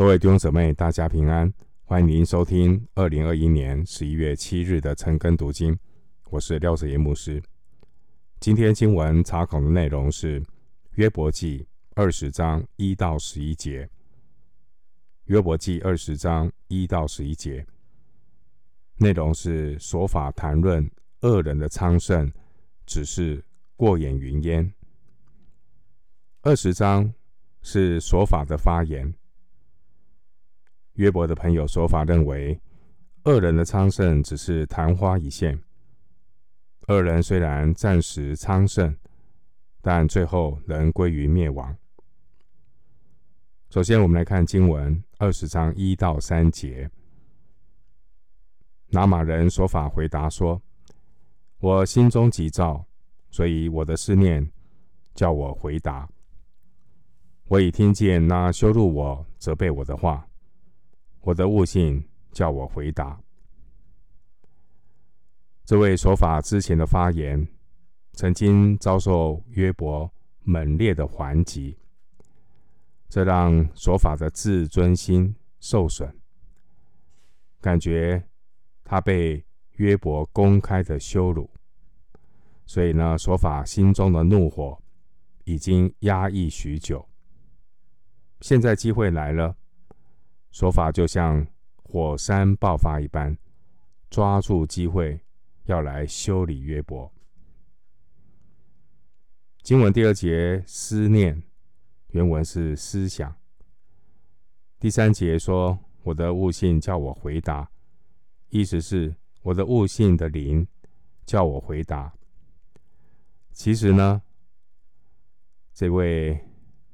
各位弟兄姊妹，大家平安！欢迎您收听二零二一年十一月七日的晨更读经。我是廖子彦牧师。今天经文查考的内容是约伯记二十章一到十一节。约伯记二十章一到十一节内容是说法谈论恶人的昌盛，只是过眼云烟。二十章是说法的发言。约伯的朋友琐法认为，恶人的昌盛只是昙花一现。恶人虽然暂时昌盛，但最后仍归于灭亡。首先，我们来看经文二十章一到三节。拿马人琐法回答说：“我心中急躁，所以我的思念叫我回答。我已听见那羞辱我、责备我的话。”我的悟性叫我回答。这位说法之前的发言，曾经遭受约伯猛烈的还击，这让说法的自尊心受损，感觉他被约伯公开的羞辱，所以呢，说法心中的怒火已经压抑许久，现在机会来了。说法就像火山爆发一般，抓住机会要来修理约伯。经文第二节思念，原文是思想。第三节说：“我的悟性叫我回答”，意思是我的悟性的灵叫我回答。其实呢，这位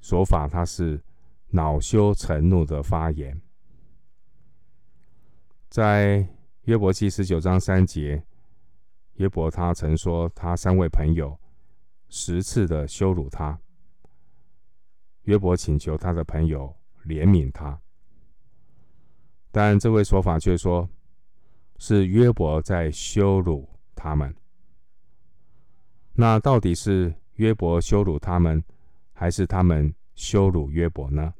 说法他是恼羞成怒的发言。在约伯记十九章三节，约伯他曾说，他三位朋友十次的羞辱他。约伯请求他的朋友怜悯他，但这位说法却说，是约伯在羞辱他们。那到底是约伯羞辱他们，还是他们羞辱约伯呢？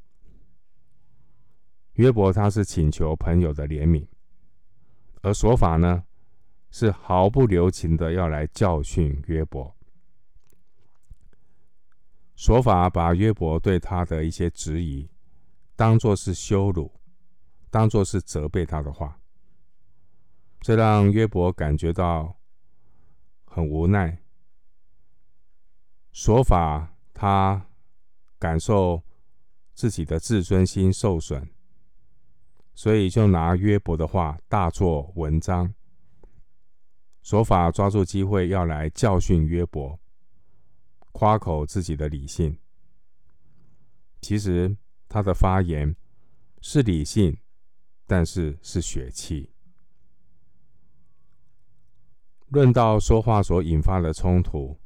约伯他是请求朋友的怜悯。而琐法呢，是毫不留情的要来教训约伯。琐法把约伯对他的一些质疑，当作是羞辱，当作是责备他的话，这让约伯感觉到很无奈。琐法他感受自己的自尊心受损。所以就拿约伯的话大做文章，琐法抓住机会要来教训约伯，夸口自己的理性。其实他的发言是理性，但是是血气。论到说话所引发的冲突，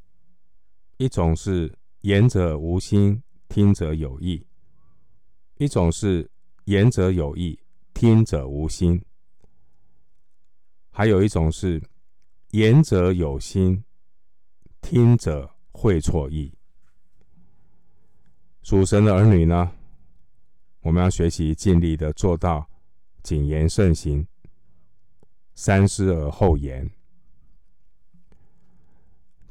一种是言者无心，听者有意；一种是言者有意。听者无心，还有一种是言者有心，听者会错意。属神的儿女呢，我们要学习尽力的做到谨言慎行，三思而后言。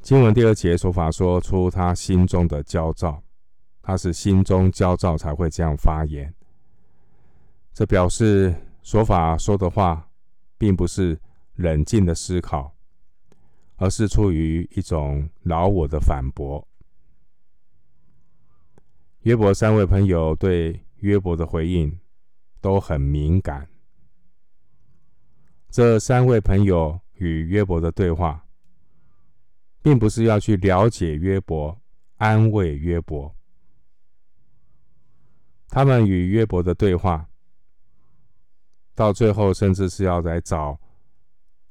经文第二节说法说出他心中的焦躁，他是心中焦躁才会这样发言。这表示说法说的话，并不是冷静的思考，而是出于一种老我的反驳。约伯三位朋友对约伯的回应都很敏感。这三位朋友与约伯的对话，并不是要去了解约伯、安慰约伯，他们与约伯的对话。到最后，甚至是要来找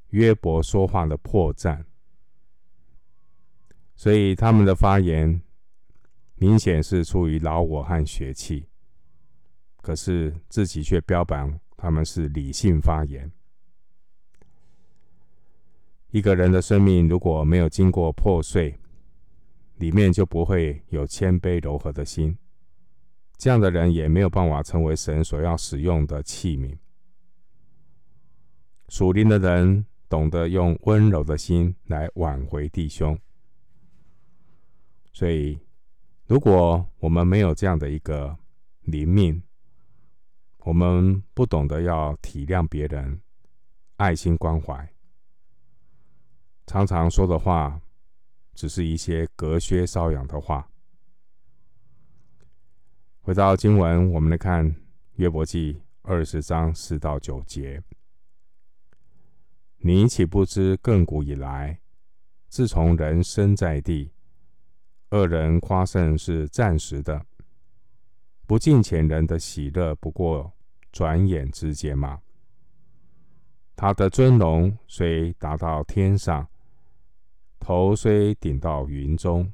约伯说话的破绽，所以他们的发言明显是出于老我和血气，可是自己却标榜他们是理性发言。一个人的生命如果没有经过破碎，里面就不会有谦卑柔和的心，这样的人也没有办法成为神所要使用的器皿。属灵的人懂得用温柔的心来挽回弟兄，所以，如果我们没有这样的一个灵命，我们不懂得要体谅别人、爱心关怀，常常说的话只是一些隔靴搔痒的话。回到经文，我们来看约伯记二十章四到九节。你岂不知亘古以来，自从人生在地，恶人夸胜是暂时的；不敬虔人的喜乐不过转眼之间吗？他的尊荣虽达到天上，头虽顶到云中，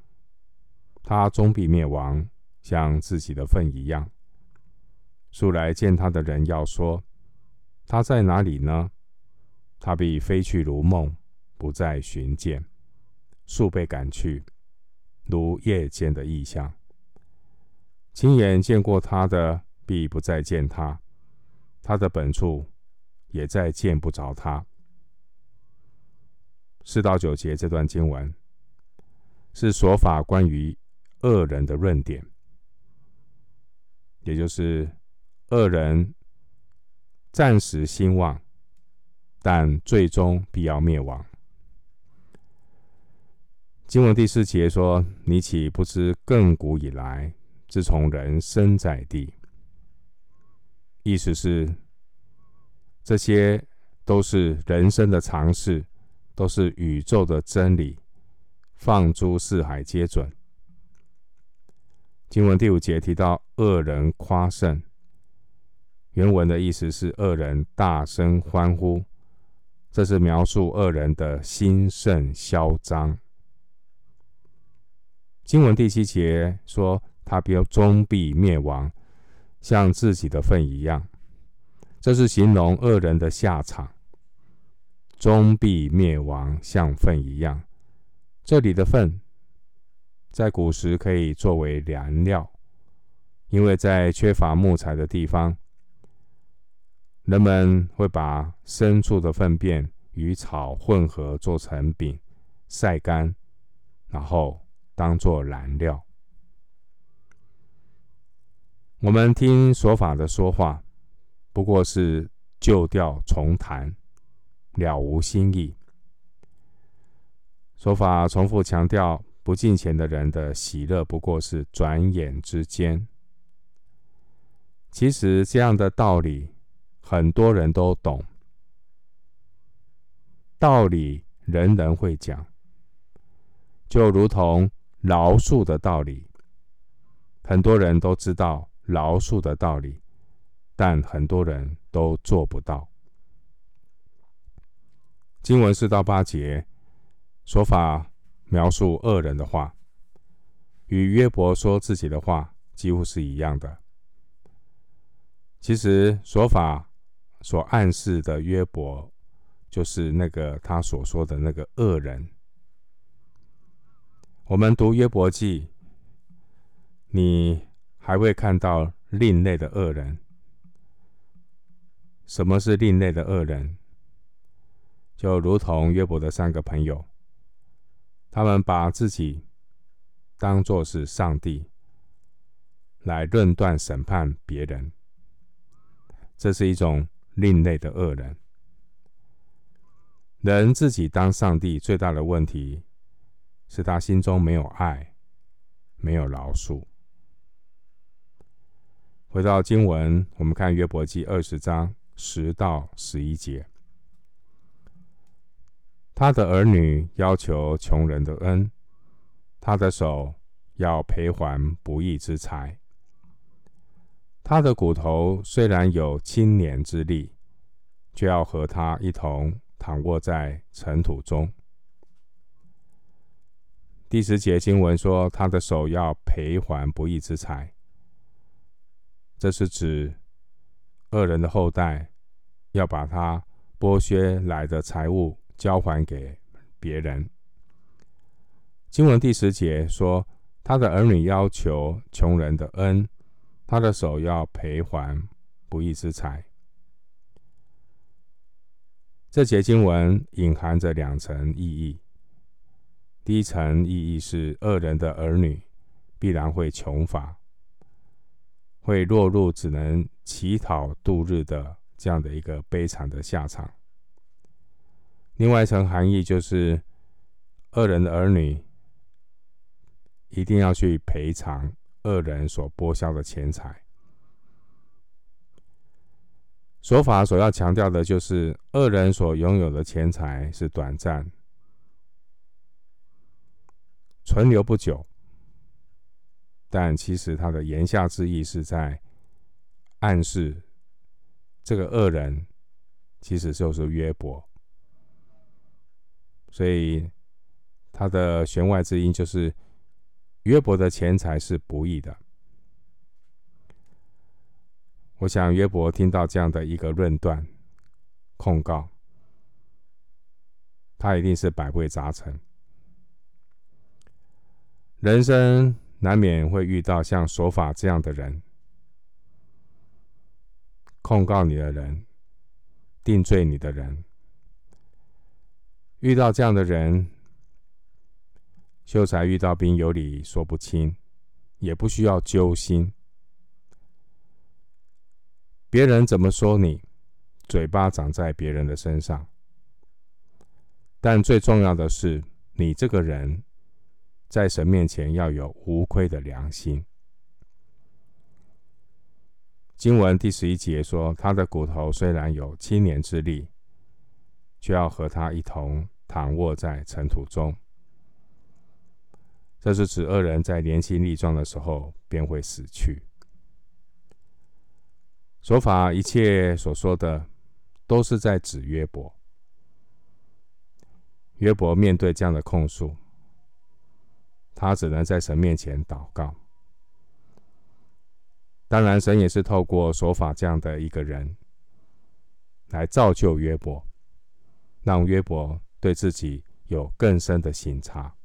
他终必灭亡，像自己的粪一样。素来见他的人要说：他在哪里呢？他必飞去如梦，不再寻见，速被赶去，如夜间的异象。亲眼见过他的，必不再见他；他的本处，也再见不着他。四到九节这段经文，是说法关于恶人的论点，也就是恶人暂时兴旺。但最终必要灭亡。经文第四节说：“你岂不知亘古以来，自从人生在地？”意思是，这些都是人生的常识，都是宇宙的真理，放诸四海皆准。经文第五节提到恶人夸胜，原文的意思是恶人大声欢呼。这是描述恶人的兴盛嚣张。经文第七节说：“他必终必灭亡，像自己的粪一样。”这是形容恶人的下场。终必灭亡，像粪一样。这里的粪，在古时可以作为燃料，因为在缺乏木材的地方。人们会把牲畜的粪便与草混合做成饼，晒干，然后当作燃料。我们听说法的说话，不过是旧调重弹，了无新意。说法重复强调，不敬虔的人的喜乐不过是转眼之间。其实这样的道理。很多人都懂道理，人人会讲，就如同饶恕的道理，很多人都知道饶恕的道理，但很多人都做不到。经文四到八节说法描述恶人的话，与约伯说自己的话几乎是一样的。其实说法。所暗示的约伯，就是那个他所说的那个恶人。我们读约伯记，你还会看到另类的恶人。什么是另类的恶人？就如同约伯的三个朋友，他们把自己当作是上帝，来论断审判别人。这是一种。另类的恶人，人自己当上帝最大的问题是他心中没有爱，没有饶恕。回到经文，我们看约伯记二十章十到十一节，他的儿女要求穷人的恩，他的手要赔还不义之财。他的骨头虽然有青年之力，却要和他一同躺卧在尘土中。第十节经文说，他的手要赔还不义之财，这是指恶人的后代要把他剥削来的财物交还给别人。经文第十节说，他的儿女要求穷人的恩。他的手要赔还不义之财。这节经文隐含着两层意义。第一层意义是，恶人的儿女必然会穷乏，会落入只能乞讨度日的这样的一个悲惨的下场。另外一层含义就是，恶人的儿女一定要去赔偿恶人所剥削的钱财。说法所要强调的就是，恶人所拥有的钱财是短暂。存留不久，但其实他的言下之意是在暗示，这个恶人其实就是约伯，所以他的弦外之音就是约伯的钱财是不义的。我想约伯听到这样的一个论断控告，他一定是百味杂陈。人生难免会遇到像琐法这样的人，控告你的人，定罪你的人。遇到这样的人，秀才遇到兵，有理说不清，也不需要揪心。别人怎么说你，嘴巴长在别人的身上。但最重要的是，你这个人。在神面前要有无亏的良心。经文第十一节说：“他的骨头虽然有七年之力，却要和他一同躺卧在尘土中。”这是指恶人在年轻力壮的时候便会死去。所法一切所说的，都是在指约伯。约伯面对这样的控诉。他只能在神面前祷告。当然，神也是透过琐法这样的一个人，来造就约伯，让约伯对自己有更深的省察。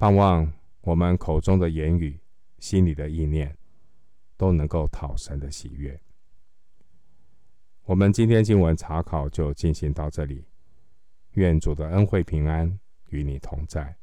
盼望我们口中的言语、心里的意念，都能够讨神的喜悦。我们今天经文查考就进行到这里。愿主的恩惠平安与你同在。